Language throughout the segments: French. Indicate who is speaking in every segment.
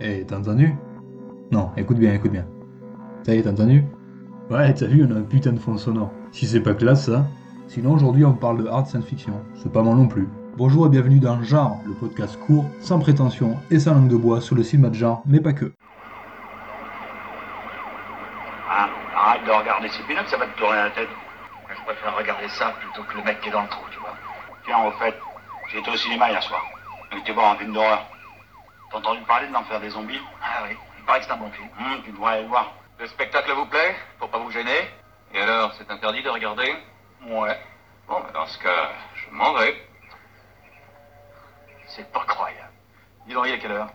Speaker 1: Eh, t'as entendu? Non, écoute bien, écoute bien. Ça y est, t'as entendu? Ouais, t'as vu, on a un putain de fond sonore. Si c'est pas classe, ça. Sinon, aujourd'hui, on parle de hard science-fiction. C'est pas mal non plus. Bonjour et bienvenue dans Genre, le podcast court, sans prétention et sans langue de bois sur le cinéma de genre, mais pas que.
Speaker 2: Hein, arrête de regarder ces pinottes, ça va te tourner la tête. Je préfère regarder ça plutôt que le mec qui est dans le trou, tu vois. Tiens, au fait, j'étais au cinéma hier soir. Il était bon, un film d'horreur. T'as entendu parler de l'enfer des zombies? Ah oui, il paraît que c'est un bon film. Hum, tu devrais aller le voir.
Speaker 3: Le spectacle vous plaît? Pour pas vous gêner? Et alors, c'est interdit de regarder?
Speaker 2: Ouais,
Speaker 3: Bon, bah, dans ce cas, je m'en vais.
Speaker 2: c'est pas croyable.
Speaker 3: Dis donc, il est quelle heure?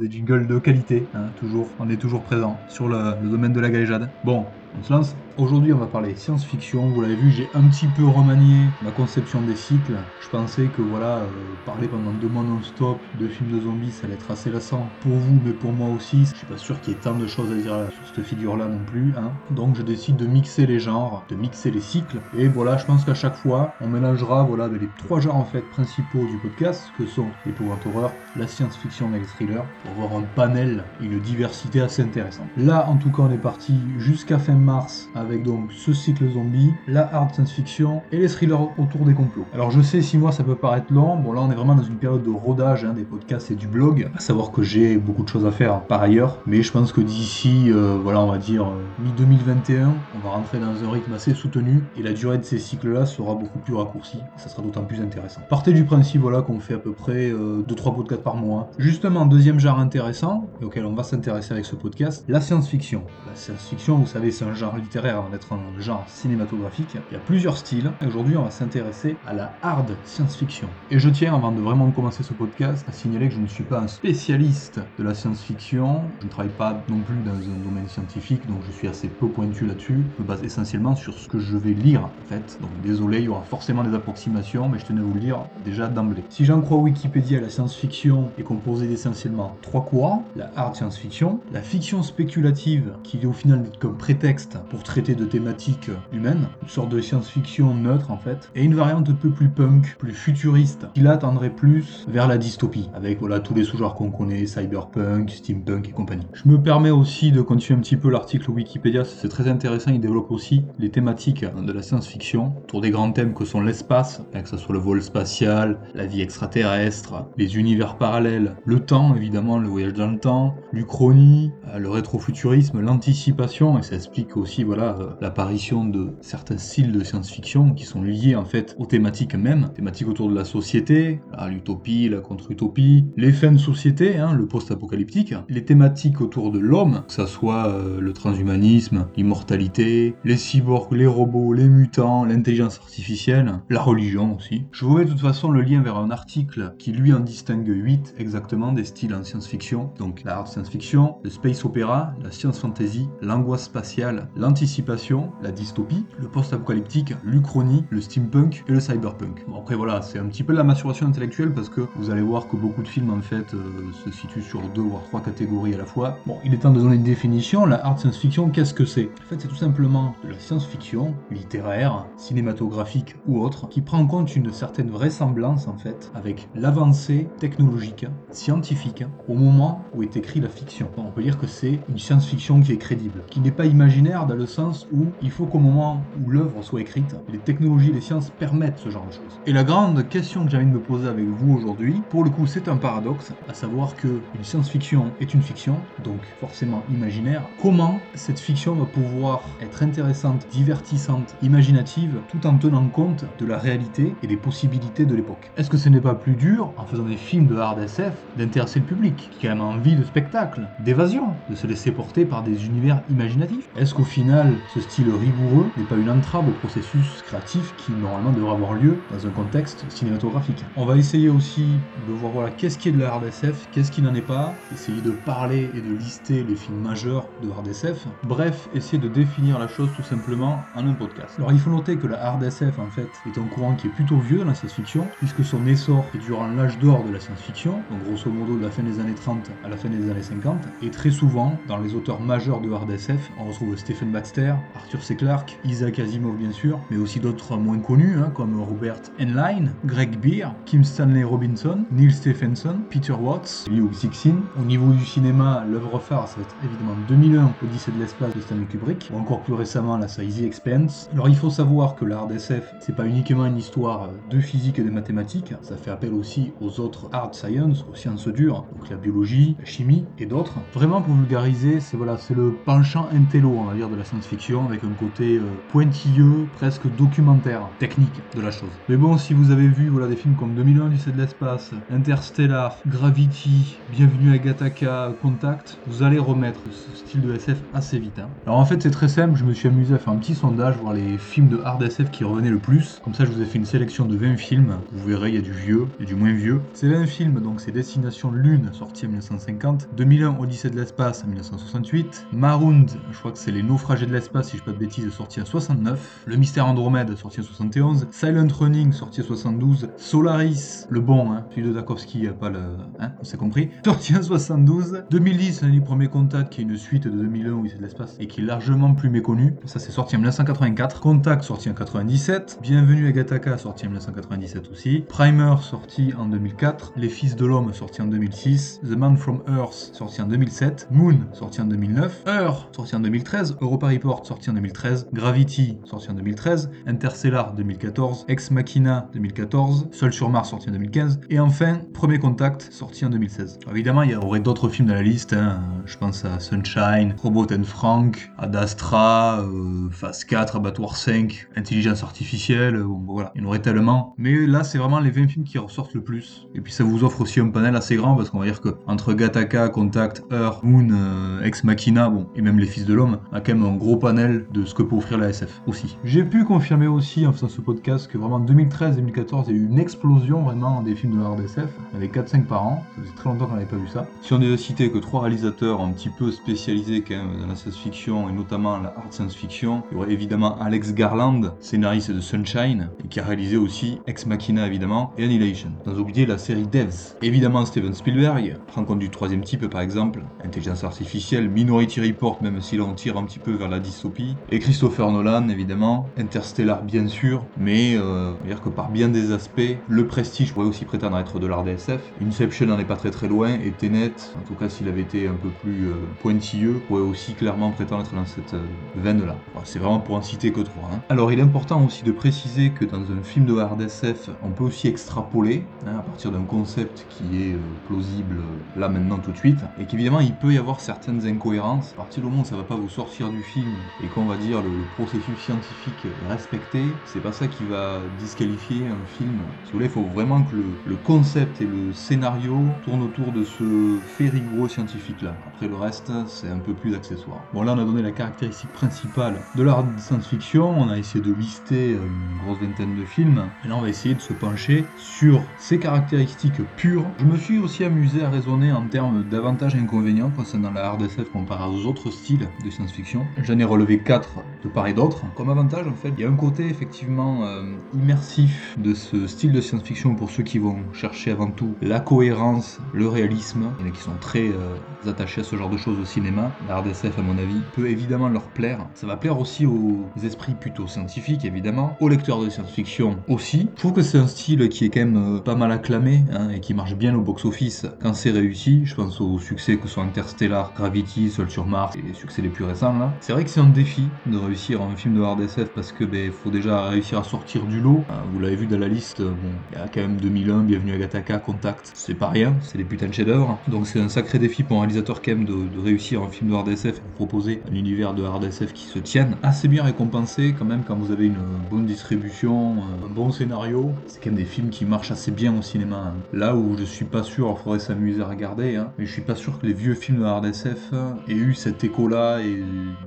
Speaker 1: Des jingles de qualité, hein, toujours, on est toujours présent sur le, domaine de la galéjade. Bon, lance. Aujourd'hui, on va parler science-fiction. Vous l'avez vu, j'ai un petit peu remanié ma conception des cycles. Je pensais que voilà, euh, parler pendant deux mois non-stop de films de zombies, ça allait être assez lassant pour vous, mais pour moi aussi. Je suis pas sûr qu'il y ait tant de choses à dire sur cette figure-là non plus. Hein. Donc, je décide de mixer les genres, de mixer les cycles. Et voilà, je pense qu'à chaque fois, on mélangera voilà les trois genres en fait principaux du podcast, que sont les power horror, la science-fiction et les thrillers, pour avoir un panel, une diversité assez intéressante. Là, en tout cas, on est parti jusqu'à fin mars avec donc ce cycle zombie, la hard science-fiction et les thrillers autour des complots. Alors je sais, 6 mois ça peut paraître long, bon là on est vraiment dans une période de rodage hein, des podcasts et du blog, à savoir que j'ai beaucoup de choses à faire par ailleurs, mais je pense que d'ici, euh, voilà on va dire euh, mi-2021, on va rentrer dans un rythme assez soutenu et la durée de ces cycles-là sera beaucoup plus raccourcie, ça sera d'autant plus intéressant. Partez du principe voilà qu'on fait à peu près 2-3 podcasts par mois. Justement, deuxième genre intéressant, et auquel on va s'intéresser avec ce podcast, la science-fiction. La science-fiction, vous savez, c'est un genre littéraire avant d'être un genre cinématographique. Il y a plusieurs styles, aujourd'hui on va s'intéresser à la hard science-fiction. Et je tiens, avant de vraiment commencer ce podcast, à signaler que je ne suis pas un spécialiste de la science-fiction, je ne travaille pas non plus dans un domaine scientifique, donc je suis assez peu pointu là-dessus. Je me base essentiellement sur ce que je vais lire, en fait. Donc désolé, il y aura forcément des approximations, mais je tenais à vous le dire déjà d'emblée. Si j'en crois Wikipédia, la science-fiction est composée d'essentiellement trois courants, la hard science-fiction, la fiction spéculative, qui est au final comme prétexte pour traiter de thématiques humaines, une sorte de science-fiction neutre en fait, et une variante un peu plus punk, plus futuriste, qui là tendrait plus vers la dystopie, avec voilà tous les sous-genres qu'on connaît, cyberpunk, steampunk et compagnie. Je me permets aussi de continuer un petit peu l'article Wikipédia, c'est très intéressant, il développe aussi les thématiques de la science-fiction, autour des grands thèmes que sont l'espace, que ce soit le vol spatial, la vie extraterrestre, les univers parallèles, le temps évidemment, le voyage dans le temps, l'Uchronie, euh, le rétrofuturisme, l'anticipation, et ça explique aussi voilà euh, l'apparition de certains styles de science-fiction qui sont liés en fait aux thématiques mêmes, thématiques autour de la société, l'utopie, la contre-utopie, les fins de société, hein, le post-apocalyptique, les thématiques autour de l'homme, que ça soit euh, le transhumanisme, l'immortalité, les cyborgs, les robots, les mutants, l'intelligence artificielle, la religion aussi. Je vous mets de toute façon le lien vers un article qui lui en distingue 8 exactement des styles en science-fiction, donc la hard science-fiction, le space opéra, la science fantasy, l'angoisse spatiale, l'anticipation, la dystopie, le post-apocalyptique, l'uchronie, le steampunk et le cyberpunk. Bon après voilà, c'est un petit peu la maturation intellectuelle parce que vous allez voir que beaucoup de films en fait euh, se situent sur deux voire trois catégories à la fois. Bon, il est temps de donner une définition. La hard science-fiction, qu'est-ce que c'est? En fait, c'est tout simplement de la science-fiction littéraire, cinématographique ou autre, qui prend en compte une certaine vraisemblance en fait avec l'avancée technologique, scientifique, au moment où est écrit la fiction. Bon, on peut dire que c'est une science-fiction qui est crédible, qui n'est pas dans le sens où il faut qu'au moment où l'œuvre soit écrite, les technologies les sciences permettent ce genre de choses. Et la grande question que j'ai envie de me poser avec vous aujourd'hui, pour le coup c'est un paradoxe, à savoir que une science-fiction est une fiction, donc forcément imaginaire. Comment cette fiction va pouvoir être intéressante, divertissante, imaginative, tout en tenant compte de la réalité et des possibilités de l'époque? Est-ce que ce n'est pas plus dur, en faisant des films de hard SF, d'intéresser le public, qui a même envie de spectacle, d'évasion, de se laisser porter par des univers imaginatifs? Qu'au final, ce style rigoureux n'est pas une entrave au processus créatif qui normalement devrait avoir lieu dans un contexte cinématographique. On va essayer aussi de voir voilà, qu'est-ce qui est de la RDSF, qu'est-ce qui n'en est pas, essayer de parler et de lister les films majeurs de RDSF, bref, essayer de définir la chose tout simplement en un podcast. Alors il faut noter que la RDSF en fait est un courant qui est plutôt vieux dans la science-fiction, puisque son essor est durant l'âge d'or de la science-fiction, donc grosso modo de la fin des années 30 à la fin des années 50, et très souvent, dans les auteurs majeurs de RDSF, on retrouve Stephen Baxter, Arthur C. Clarke, Isaac Asimov bien sûr, mais aussi d'autres moins connus, hein, comme Robert Heinlein, Greg Beer, Kim Stanley Robinson, Neil Stephenson, Peter Watts, Liu Cixin. Au niveau du cinéma, l'œuvre phare, ça va être évidemment 2001, Odyssée de l'espace de Stanley Kubrick, ou encore plus récemment la Easy Expense. Alors il faut savoir que la RDSF, c'est pas uniquement une histoire de physique et de mathématiques, ça fait appel aussi aux autres hard science, aux sciences dures, donc la biologie, la chimie et d'autres. Vraiment pour vulgariser, c'est voilà, c'est le penchant intello, va dire, de la science-fiction, avec un côté euh, pointilleux, presque documentaire, technique de la chose. Mais bon, si vous avez vu voilà, des films comme 2001, lycée de l'espace, Interstellar, Gravity, Bienvenue à Gattaca, Contact, vous allez remettre ce style de SF assez vite. Hein. Alors en fait, c'est très simple, je me suis amusé à faire un petit sondage, voir les films de hard SF qui revenaient le plus. Comme ça, je vous ai fait une sélection de 20 films. Vous verrez, il y a du vieux et du moins vieux. C'est 20 films, donc c'est Destination Lune, sorti en 1950, 2001, Odyssée de l'espace en 1968, Marooned, je crois que c'est Les Naufragés de l'espace, si je pas de bêtises, sorti en 69, Le Mystère Andromède, sorti en 71, Silent Running, sorti en 72, Solaris, le bon, hein, celui de Tarkovsky, pas le... Hein, on s'est compris, sorti en 72, 2010, du Premier Contact, qui est une suite de 2001, Odyssée de l'espace, et qui est largement plus méconnu, ça c'est sorti en 1984, Contact, sorti en 97, Bienvenue à Gattaca, sorti en 1997 aussi, Primer, sorti en 2004, Les Fils de l'Homme, sorti en 2006, The Man from Earth, sorti en 2007, Moon, sorti en 2009, Heure, sorti en 2013, Europa Report, sorti en 2013, Gravity, sorti en 2013, Interstellar 2014, Ex Machina 2014, Seul sur Mars, sorti en 2015, et enfin Premier Contact, sorti en 2016. évidemment, il y aurait d'autres films dans la liste, hein. je pense à Sunshine, Robot and Frank, Ad Astra, euh, Phase 4, Abattoir 5, Intelligence Artificielle, euh, voilà, il y en aurait tellement. Mais là, c'est vraiment les 20 films qui ressortent le plus. Et puis ça vous offre aussi un panel assez grand, parce qu'on va dire que entre Gattaca, Contact, Earth, Moon, euh, Ex Machina, bon, et même Les Fils de l'Homme, a quand même un gros panel de ce que peut offrir la SF aussi. J'ai pu confirmer aussi en faisant ce podcast que vraiment 2013-2014, il y a eu une explosion vraiment des films de hard SF. Il y avait 4-5 par an, ça faisait très longtemps qu'on n'avait pas vu ça. Si on devait citer que trois réalisateurs un petit peu spécialisés quand même dans la science-fiction et notamment la hard science-fiction, il y aurait évidemment Alex Garland, scénariste de Sunshine, et qui a réalisé aussi Ex Machina évidemment, et Annihilation. Sans oublier la série Devs. Évidemment Steven Spielberg, prend compte du troisième type par exemple, intelligence artificielle, Minority Report même si là on tire un petit peu vers la dystopie, et Christopher Nolan évidemment, Interstellar bien sûr, mais euh, dire que par bien des aspects, le Prestige pourrait aussi prétendre être de l'art DSF, Inception n'en est pas très très loin, et Tenet, en tout cas s'il avait été un peu plus euh, pointilleux, pourrait aussi clairement prétendre être dans cette euh, veine là. c'est vraiment pour en citer que trois. Hein. Alors il est important aussi de préciser que dans un film de hard SF, on peut aussi extrapoler hein, à partir d'un concept qui est plausible là maintenant tout de suite, et qu'évidemment il peut y avoir certaines incohérences. À partir du moment où ça va pas vous sortir du film et qu'on va dire le, processus scientifique respecté, c'est pas ça qui va disqualifier un film. Si vous voulez, il faut vraiment que le, concept et le scénario tournent autour de ce fait rigoureux scientifique là. Après le reste, c'est un peu plus accessoire. Bon là on a donné la caractéristique principale de l'art de science-fiction, on a essayé de lister une grosse vingtaine de films, et là on va essayer de se pencher sur ces caractéristiques pures. Je me suis aussi amusé à raisonner en termes d'avantages et inconvénients concernant la hard SF comparé aux autres styles de science-fiction. J'en ai relevé 4 de part et d'autre. Comme avantage, en fait, il y a un côté effectivement euh, immersif de ce style de science-fiction pour ceux qui vont chercher avant tout la cohérence, le réalisme. Il y en a qui sont très euh, attachés à ce genre de choses au cinéma. La hard SF, à mon avis, peut évidemment leur plaire. Ça va plaire aussi aux esprits plutôt scientifiques, évidemment, aux lecteurs de science-fiction aussi. Je trouve que c'est un style qui est quand même euh, pas mal acclamé hein, et qui marche bien au box-office quand c'est réussi. Je pense au succès que sont Interstellar, Gravity, Seul sur Mars et les succès les plus récents là. C'est vrai que c'est un défi de réussir un film de hard SF parce que ben faut déjà réussir à sortir du lot. Euh, vous l'avez vu dans la liste, bon, il y a quand même 2001, Bienvenue à Gattaca, Contact, c'est pas rien, c'est des putains de chefs-d'œuvre. Donc c'est un sacré défi pour un réalisateur quand même de, réussir un film de hard SF proposer un univers de hard SF qui se tienne. Assez bien récompensé quand même quand vous avez une bonne distribution, un bon scénario. C'est quand même des films qui marchent assez bien au cinéma. Hein. Là où je suis pas sûr, il faudrait s'amuser à regarder, hein, mais je suis pas sûr que les vieux films de hard SF aient eu cet écho-là et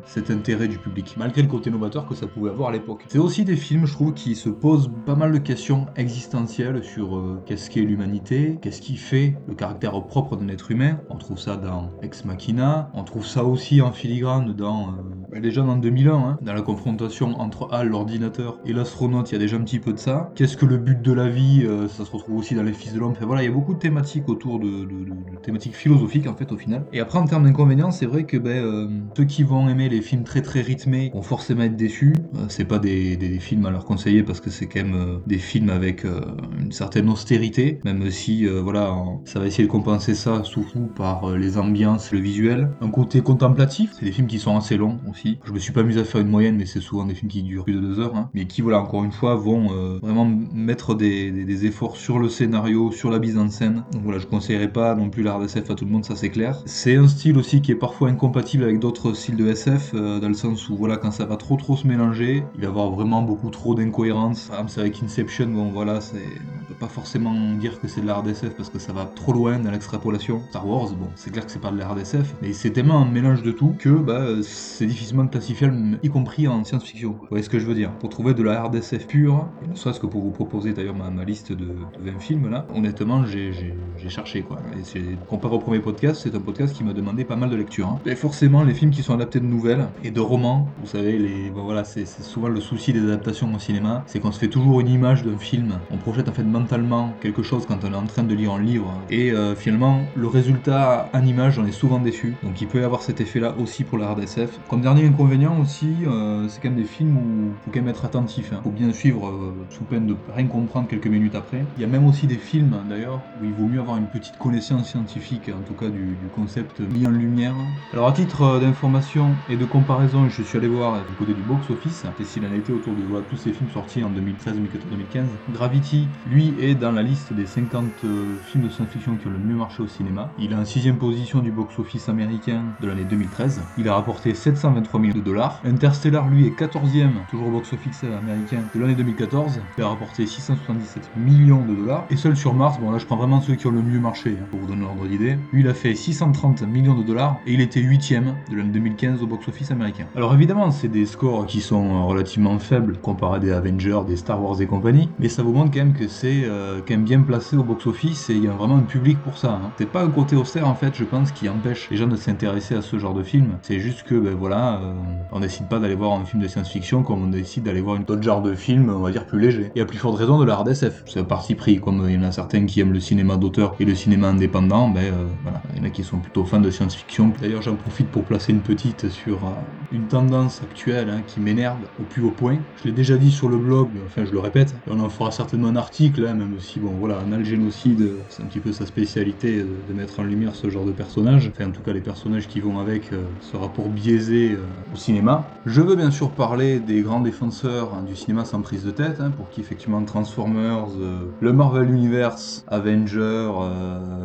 Speaker 1: cette l'intérêt du public, malgré le côté novateur que ça pouvait avoir à l'époque. C'est aussi des films, je trouve, qui se posent pas mal de questions existentielles sur euh, qu'est-ce qu'est l'humanité, qu'est-ce qui fait le caractère propre d'un être humain. On trouve ça dans Ex Machina, on trouve ça aussi en filigrane dans, euh, déjà dans 2001, hein, dans la confrontation entre Hal, l'ordinateur, et l'astronaute, il y a déjà un petit peu de ça. Qu'est-ce que le but de la vie euh, Ça se retrouve aussi dans Les Fils de l'Homme. Enfin voilà, il y a beaucoup de thématiques autour de, de, thématiques philosophiques en fait au final. Et après en termes d'inconvénients, c'est vrai que ben, ceux qui vont aimer les films très très rythmés vont forcément être déçus. c'est pas des, des, films à leur conseiller parce que c'est quand même des films avec une certaine austérité, même si voilà, ça va essayer de compenser ça surtout par euh, les ambiances, le visuel. Un côté contemplatif, c'est des films qui sont assez longs aussi. Je me suis pas amusé à faire une moyenne, mais c'est souvent des films qui durent plus de deux heures, hein. mais qui, voilà, encore une fois, vont euh, vraiment mettre des, efforts sur le scénario, sur la mise en scène. Donc voilà, je conseillerais pas non plus l'art SF à tout le monde, ça c'est clair. C'est un style aussi qui est parfois incompatible avec d'autres styles de SF, euh, dans le sens où, voilà, quand ça va trop trop se mélanger, il va y avoir vraiment beaucoup trop d'incohérences. C'est avec Inception, bon voilà, c'est... pas forcément dire que c'est de l'art SF parce que ça va trop loin dans l'extrapolation. Star Wars, bon, c'est clair que c'est pas de la RDSF, mais c'est tellement un mélange de tout que bah, c'est difficilement classifiable, y compris en science-fiction. Vous voyez ce que je veux dire? Pour trouver de la RDSF pure, ne serait-ce que pour vous proposer d'ailleurs ma, liste de, 20 films là, honnêtement, j'ai cherché quoi. Et comparé au premier podcast, c'est un podcast qui m'a demandé pas mal de lecture. Hein. Et forcément, les films qui sont adaptés de nouvelles et de romans, vous savez, les, voilà, c'est souvent le souci des adaptations au cinéma, c'est qu'on se fait toujours une image d'un film, on projette en fait quelque chose quand on est en train de lire un livre, et euh, finalement, le résultat en image, on est souvent déçu. Donc il peut y avoir cet effet-là aussi pour la RDSF. Comme dernier inconvénient aussi, euh, c'est quand même des films où il faut quand même être attentif. Hein. faut bien suivre euh, sous peine de rien comprendre quelques minutes après. Il y a même aussi des films d'ailleurs où il vaut mieux avoir une petite connaissance scientifique, en tout cas du, concept mis en lumière. Alors à titre d'information et de comparaison, je suis allé voir du côté du box-office, et s'il en été autour de tous ces films sortis en 2013, 2014, 2015. Gravity, lui, est dans la liste des 50 films de science-fiction qui ont le mieux marché au cinéma. Il est en sixième position du box-office américain de l'année 2013. Il a rapporté 723 millions de dollars. Interstellar, lui, est 14e, toujours au box-office américain de l'année 2014. Il a rapporté 677 millions de dollars. Et seul sur Mars, bon là je prends vraiment ceux qui ont le mieux marché, hein, pour vous donner l'ordre d'idée. Lui, il a fait 630 millions de dollars et il était 8e de l'année 2015 au box-office américain. Alors évidemment, c'est des scores qui sont relativement faibles comparés à des Avengers, des Star Wars et compagnie, mais ça vous montre quand même que c'est euh, quand même bien placé au box-office et il y a vraiment un public pour ça. Hein. C'est pas un côté austère en fait, je pense, qui empêche les gens de s'intéresser à ce genre de film. C'est juste que, ben voilà, euh, on décide pas d'aller voir un film de science-fiction comme on décide d'aller voir une autre genre de film, on va dire plus léger. Il y a plus forte raison de la RDSF. C'est un parti pris, comme il y en a certains qui aiment le cinéma d'auteur et le cinéma indépendant, ben euh, voilà, il y en a qui sont plutôt fans de science-fiction. D'ailleurs, j'en profite pour placer une petite sur euh, une tendance actuelle hein, qui m'énerve au plus haut point. Je l'ai déjà dit sur le blog, enfin je le répète, on en fera certainement un article, hein, même si bon voilà, un génocide, c'est un petit peu sa spécialité de mettre en lumière ce genre de personnage, enfin en tout cas les personnages qui vont avec euh, ce rapport biaisé euh, au cinéma. Je veux bien sûr parler des grands défenseurs hein, du cinéma sans prise de tête, hein, pour qui effectivement Transformers, euh, le Marvel Universe, Avengers,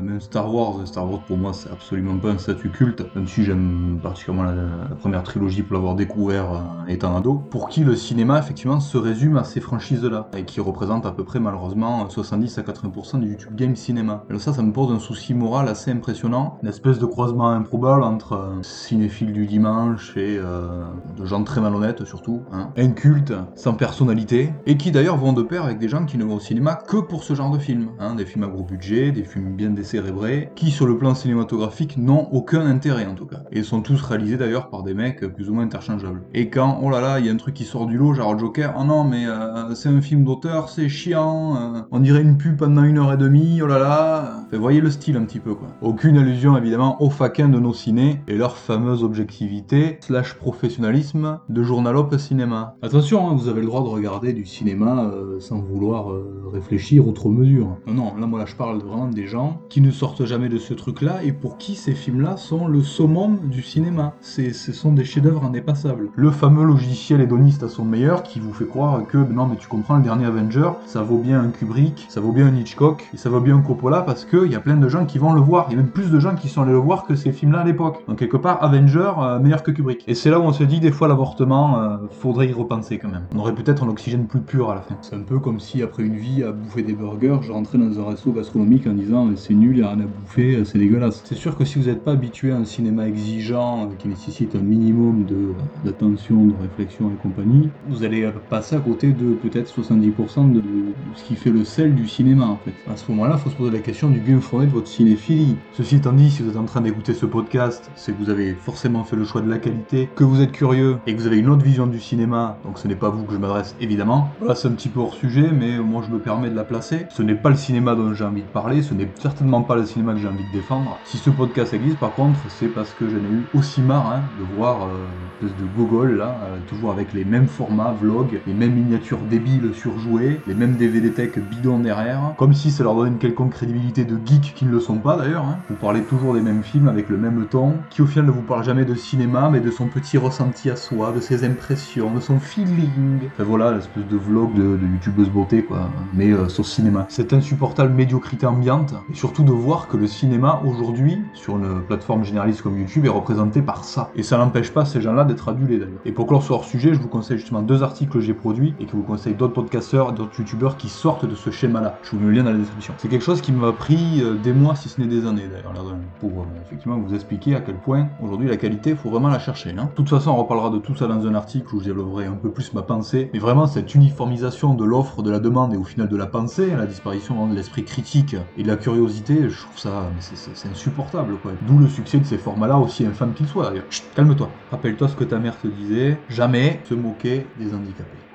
Speaker 1: même Star Wars, Star Wars pour moi c'est absolument pas un statut culte, même si j'aime particulièrement la, première trilogie pour l'avoir découvert étant ado, pour qui le cinéma effectivement se résume à ces franchises-là, et qui représentent à peu près malheureusement 70 à 80% du YouTube Game Cinéma. Alors ça, ça me pose un souci moral assez impressionnant, une espèce de croisement improbable entre un cinéphile du dimanche et euh, de gens très malhonnêtes surtout, hein, incultes, sans personnalité, et qui d'ailleurs vont de pair avec des gens qui ne vont au cinéma que pour ce genre de films, hein, des films à gros budget, des films bien décérébrés, qui sur le plan cinématographique n'ont aucun intérêt en tout cas, et sont tous réalisés d'ailleurs par des mecs plus ou moins interchangeables. Et quand, oh là là, il y a un truc qui sort du lot, genre Joker, oh non mais euh, c'est un film d'auteur, c'est chiant, euh, on dirait une pub pendant une heure et demie, oh là là, vous voyez le style un petit peu quoi. Aucune allusion évidemment aux faquins de nos ciné et leur fameuse objectivité slash professionnalisme de journalope cinéma. Attention, hein, vous avez le droit de regarder du cinéma euh, sans vouloir euh, réfléchir outre mesure. Non, non, là moi là je parle vraiment des gens qui ne sortent jamais de ce truc-là et pour qui ces films-là sont le summum du cinéma. Ce sont des chefs-d'œuvre indépassables. Le fameux logiciel hédoniste à son meilleur qui vous fait croire que non mais tu comprends le dernier Avenger, ça vaut bien un Kubrick Kubrick, ça vaut bien un Hitchcock, et ça vaut bien un Coppola parce qu'il y a plein de gens qui vont le voir. Il y a même plus de gens qui sont allés le voir que ces films-là à l'époque. Donc quelque part, Avenger, euh, meilleur que Kubrick. Et c'est là où on se dit des fois l'avortement, euh, faudrait y repenser quand même. On aurait peut-être un oxygène plus pur à la fin. C'est un peu comme si après une vie à bouffer des burgers, je rentrais dans un resto gastronomique en disant c'est nul, il n'y a rien à bouffer, c'est dégueulasse. C'est sûr que si vous n'êtes pas habitué à un cinéma exigeant, euh, qui nécessite un minimum d'attention, de, réflexion et compagnie, vous allez passer à côté de peut-être 70% de, de ce qui fait le sel du cinéma en fait. À ce moment-là, il faut se poser la question du bien fondé de votre cinéphilie. Ceci étant dit, si vous êtes en train d'écouter ce podcast, c'est que vous avez forcément fait le choix de la qualité, que vous êtes curieux et que vous avez une autre vision du cinéma, donc ce n'est pas vous que je m'adresse évidemment. Voilà, c'est un petit peu hors sujet, mais moi je me permets de la placer. Ce n'est pas le cinéma dont j'ai envie de parler, ce n'est certainement pas le cinéma que j'ai envie de défendre. Si ce podcast existe, par contre, c'est parce que j'en ai eu aussi marre hein, de voir euh, une espèce de gogol là, euh, toujours avec les mêmes formats, vlogs, les mêmes miniatures débiles surjouées, les mêmes DVD tech bidons derrière, comme si ça leur donnait une quelconque crédibilité de geeks qui ne le sont pas d'ailleurs. hein. Vous parlez toujours des mêmes films avec le même ton, qui au final ne vous parle jamais de cinéma, mais de son petit ressenti à soi, de ses impressions, de son feeling. Enfin voilà, l'espèce de vlog de, youtubeuse beauté quoi, mais euh, sur cinéma. Cette insupportable médiocrité ambiante, et surtout de voir que le cinéma aujourd'hui, sur une plateforme généraliste comme YouTube, est représenté par ça. Et ça n'empêche pas ces gens-là d'être adulés d'ailleurs. Et pour clore ce hors sujet, je vous conseille justement deux articles que j'ai produits et que vous conseille d'autres podcasteurs, d'autres youtubeurs qui sortent de ce schéma-là. Je vous mets le lien dans la description. C'est quelque chose qui m'a pris euh, des mois, si ce n'est des années d'ailleurs, pour euh, effectivement vous expliquer à quel point aujourd'hui la qualité, faut vraiment la chercher. Hein. De toute façon, on reparlera de tout ça dans un article où je développerai un peu plus ma pensée. Mais vraiment, cette uniformisation de l'offre, de la demande et au final de la pensée, la disparition vraiment de l'esprit critique et de la curiosité, je trouve ça, c'est- insupportable. D'où le succès de ces formats-là, aussi infâmes qu'ils soient d'ailleurs. Calme-toi. Rappelle-toi ce que ta mère te disait. Jamais se moquer des handicapés.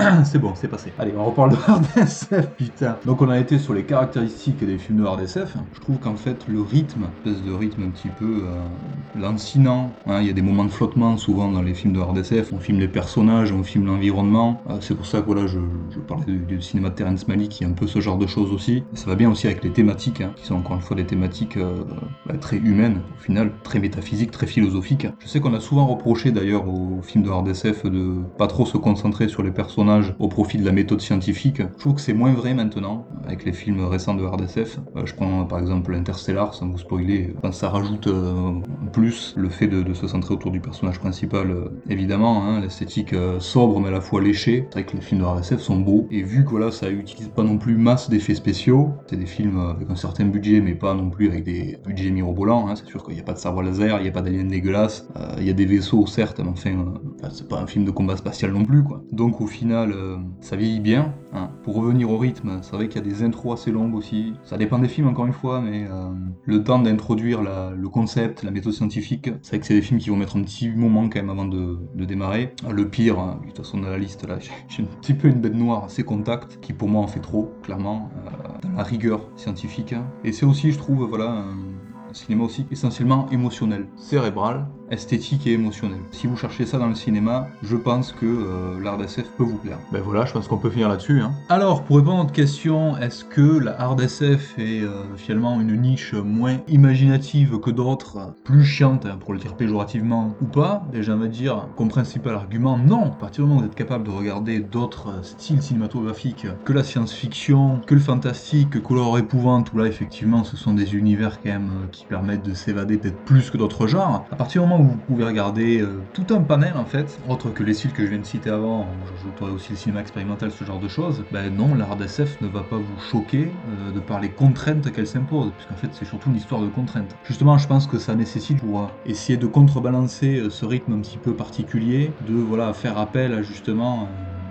Speaker 1: C'est bon, c'est passé. Allez, on reparle de RDSF, putain. Donc on a été sur les caractéristiques des films de RDSF. Je trouve qu'en fait le rythme, espèce de rythme un petit peu euh, lancinant. hein, Il y a des moments de flottement souvent dans les films de RDSF. On filme les personnages, on filme l'environnement. Euh, c'est pour ça que voilà, je, parlais du, cinéma de Terrence Malick, qui est un peu ce genre de choses aussi. Ça va bien aussi avec les thématiques, hein, qui sont encore une fois des thématiques euh, bah, très humaines, au final, très métaphysiques, très philosophiques. Je sais qu'on a souvent reproché d'ailleurs aux films de RDSF de pas trop se concentrer sur les personnages au profit de la méthode scientifique. Je trouve que c'est moins vrai maintenant avec les films récents de RDSF. Euh, je prends euh, par exemple Interstellar, sans vous spoiler. Enfin, ça rajoute euh, plus le fait de, se centrer autour du personnage principal, euh, évidemment. hein, L'esthétique euh, sobre mais à la fois léchée. C'est vrai que les films de RDSF sont beaux. Et vu que voilà, ça utilise pas non plus masse d'effets spéciaux, c'est des films euh, avec un certain budget mais pas non plus avec des budgets mirobolants. hein. C'est sûr qu'il n'y a pas de sabre laser, il n'y a pas d'aliens dégueulasses. Euh, Il y a des vaisseaux certes, mais enfin, euh, c'est pas un film de combat spatial non plus quoi. Donc au final, euh, ça vieillit bien. hein. Pour revenir au rythme, c'est vrai qu'il y a des intros assez longues aussi. Ça dépend des films encore une fois, mais euh, le temps d'introduire le concept, la méthode scientifique, c'est vrai que c'est des films qui vont mettre un petit moment quand même avant de, démarrer. Le pire, hein, de toute façon dans la liste là, j'ai un petit peu une bête noire, c'est Contact, qui pour moi en fait trop, clairement, euh, dans la rigueur scientifique. Et c'est aussi, je trouve, voilà, un cinéma aussi essentiellement émotionnel, cérébral, esthétique et émotionnel. Si vous cherchez ça dans le cinéma, je pense que euh, l'art d'SF peut vous plaire. Ben voilà, je pense qu'on peut finir là-dessus. hein. Alors, pour répondre à votre question, est-ce que la hard SF est euh, finalement une niche moins imaginative que d'autres, plus chiante, hein, pour le dire péjorativement, ou pas? Déjà, on va dire, comme principal argument, non. À partir du moment où vous êtes capable de regarder d'autres euh, styles cinématographiques que la science-fiction, que le fantastique, que l'horreur épouvante, où là, effectivement, ce sont des univers quand même euh, qui permettent de s'évader peut-être plus que d'autres genres, à partir du moment vous pouvez regarder euh, tout un panel, en fait, autre que les styles que je viens de citer avant, j'ajouterai aussi le cinéma expérimental, ce genre de choses, ben non, l'art SF ne va pas vous choquer euh, de par les contraintes qu'elle s'impose, puisqu'en fait, c'est surtout une histoire de contraintes. Justement, je pense que ça nécessite pour euh, essayer de contrebalancer ce rythme un petit peu particulier, de voilà faire appel à justement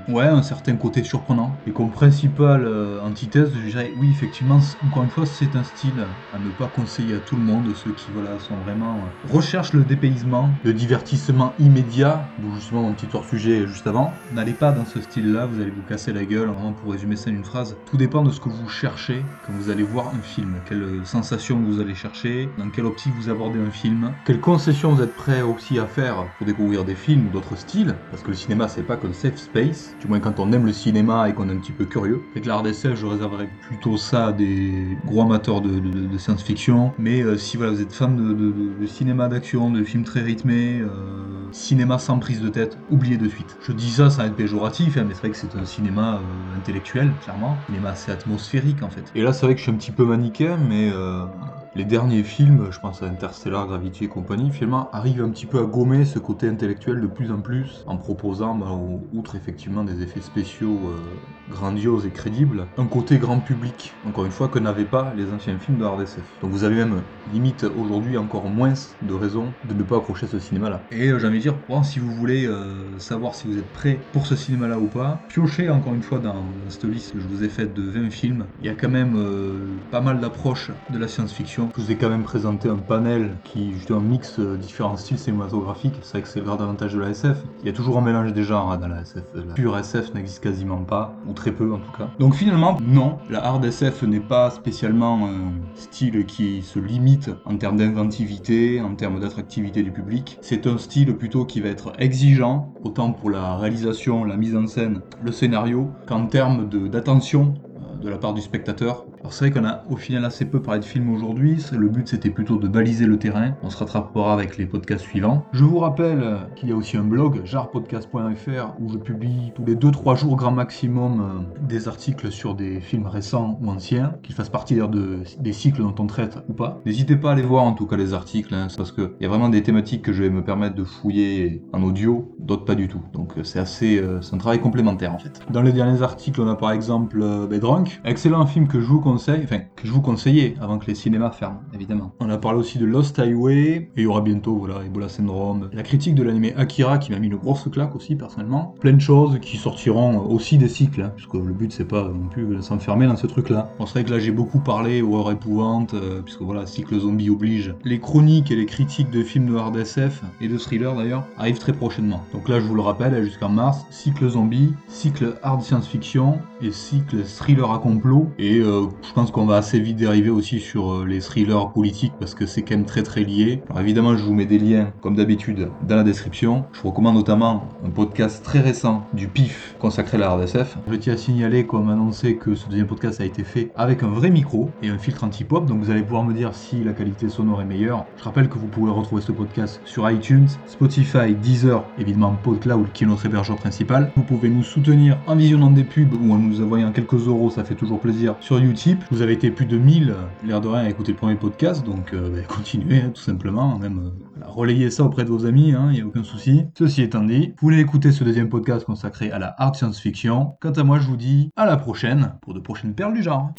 Speaker 1: ouais un certain côté surprenant. Et comme principale euh, antithèse, je dirais oui effectivement, encore une fois, c'est un style à ne pas conseiller à tout le monde, ceux qui voilà sont vraiment euh, recherchent le dépaysement, le divertissement immédiat, d'où justement mon petit hors sujet juste avant. N'allez pas dans ce style-là, vous allez vous casser la gueule. Vraiment pour résumer ça en une phrase, tout dépend de ce que vous cherchez quand vous allez voir un film, quelle sensation vous allez chercher, dans quelle optique vous abordez un film, quelles concessions vous êtes prêt aussi à faire pour découvrir des films ou d'autres styles, parce que le cinéma c'est pas que le safe space, du moins quand on aime le cinéma et qu'on est un petit peu curieux. Avec la hard SF, je réserverais plutôt ça à des gros amateurs de, science-fiction. Mais euh, si voilà, vous êtes fan de, cinéma d'action, de films très rythmés, euh, cinéma sans prise de tête, oubliez de suite. Je dis ça sans être péjoratif, hein, mais c'est vrai que c'est un cinéma euh, intellectuel, clairement. Un cinéma assez atmosphérique en fait. Et là, c'est vrai que je suis un petit peu manichéen, mais les derniers films, je pense à Interstellar, Gravity et compagnie, finalement arrivent un petit peu à gommer ce côté intellectuel de plus en plus en proposant, bah, outre effectivement des effets spéciaux euh, grandioses et crédibles, un côté grand public, encore une fois, que n'avaient pas les anciens films de RDSF. Donc vous avez même limite aujourd'hui encore moins de raisons de ne pas accrocher ce cinéma-là. Et euh, j'ai envie de dire, si vous voulez euh, savoir si vous êtes prêt pour ce cinéma-là ou pas, piochez encore une fois dans cette liste que je vous ai faite de 20 films. Il y a quand même pas mal d'approches de la science-fiction je vous ai quand même présenté un panel qui justement mixe euh, différents styles cinématographiques. C'est vrai que c'est le grand avantage de la SF. Il y a toujours un mélange des genres hein, dans la SF. La pure SF n'existe quasiment pas, ou très peu en tout cas. Donc finalement, non, la hard SF n'est pas spécialement un style qui se limite en termes d'inventivité, en termes d'attractivité du public. C'est un style plutôt qui va être exigeant, autant pour la réalisation, la mise en scène, le scénario, qu'en termes d'attention euh, de la part du spectateur alors c'est vrai qu'on a au final assez peu parlé de films aujourd'hui, le but c'était plutôt de baliser le terrain, on se rattrapera avec les podcasts suivants. Je vous rappelle qu'il y a aussi un blog, jarpodcast.fr, où je publie tous les 2-3 jours grand maximum euh, des articles sur des films récents ou anciens, qu'ils fassent partie de, des cycles dont on traite ou pas. N'hésitez pas à aller voir en tout cas les articles, hein, parce qu'il y a vraiment des thématiques que je vais me permettre de fouiller en audio, d'autres pas du tout. Donc euh, c'est assez, euh, c'est un travail complémentaire en fait. Dans les derniers articles, on a par exemple euh, excellent film que je vous enfin, que je vous conseillais avant que les cinémas ferment, évidemment. On a parlé aussi de Lost Highway, et il y aura bientôt, voilà, Ebola Syndrome, la critique de l'animé Akira qui m'a mis une grosse claque aussi, personnellement. Plein de choses qui sortiront aussi des cycles, hein, puisque le but c'est pas non plus de s'enfermer dans ce truc-là. On serait que là j'ai beaucoup parlé, horreur épouvante, euh, puisque voilà, cycle zombie oblige. Les chroniques et les critiques de films de hard SF, et de thriller d'ailleurs, arrivent très prochainement. Donc là je vous le rappelle, jusqu'en mars, cycle zombie, cycle hard science-fiction, et cycle thriller à complot, et euh, je pense qu'on va assez vite dériver aussi sur euh, les thrillers politiques parce que c'est quand même très très lié. Alors évidemment, je vous mets des liens, comme d'habitude, dans la description. Je vous recommande notamment un podcast très récent du PIF consacré à la RDSF. Je tiens à signaler, comme annoncé, que ce deuxième podcast a été fait avec un vrai micro et un filtre anti-pop, donc vous allez pouvoir me dire si la qualité sonore est meilleure. Je rappelle que vous pouvez retrouver ce podcast sur iTunes, Spotify, Deezer, évidemment PodCloud qui est notre hébergeur principal. Vous pouvez nous soutenir en visionnant des pubs ou en nous envoyant quelques euros, ça fait toujours plaisir, sur YouTube vous avez été plus de 1000, l'air de rien, à écouter le premier podcast, donc euh, bah, continuez hein, tout simplement, hein, même euh, relayez ça auprès de vos amis, hein, il n'y a aucun souci. Ceci étant dit, vous voulez écouter ce deuxième podcast consacré à la hard science-fiction? Quant à moi, je vous dis à la prochaine pour de prochaines perles du genre.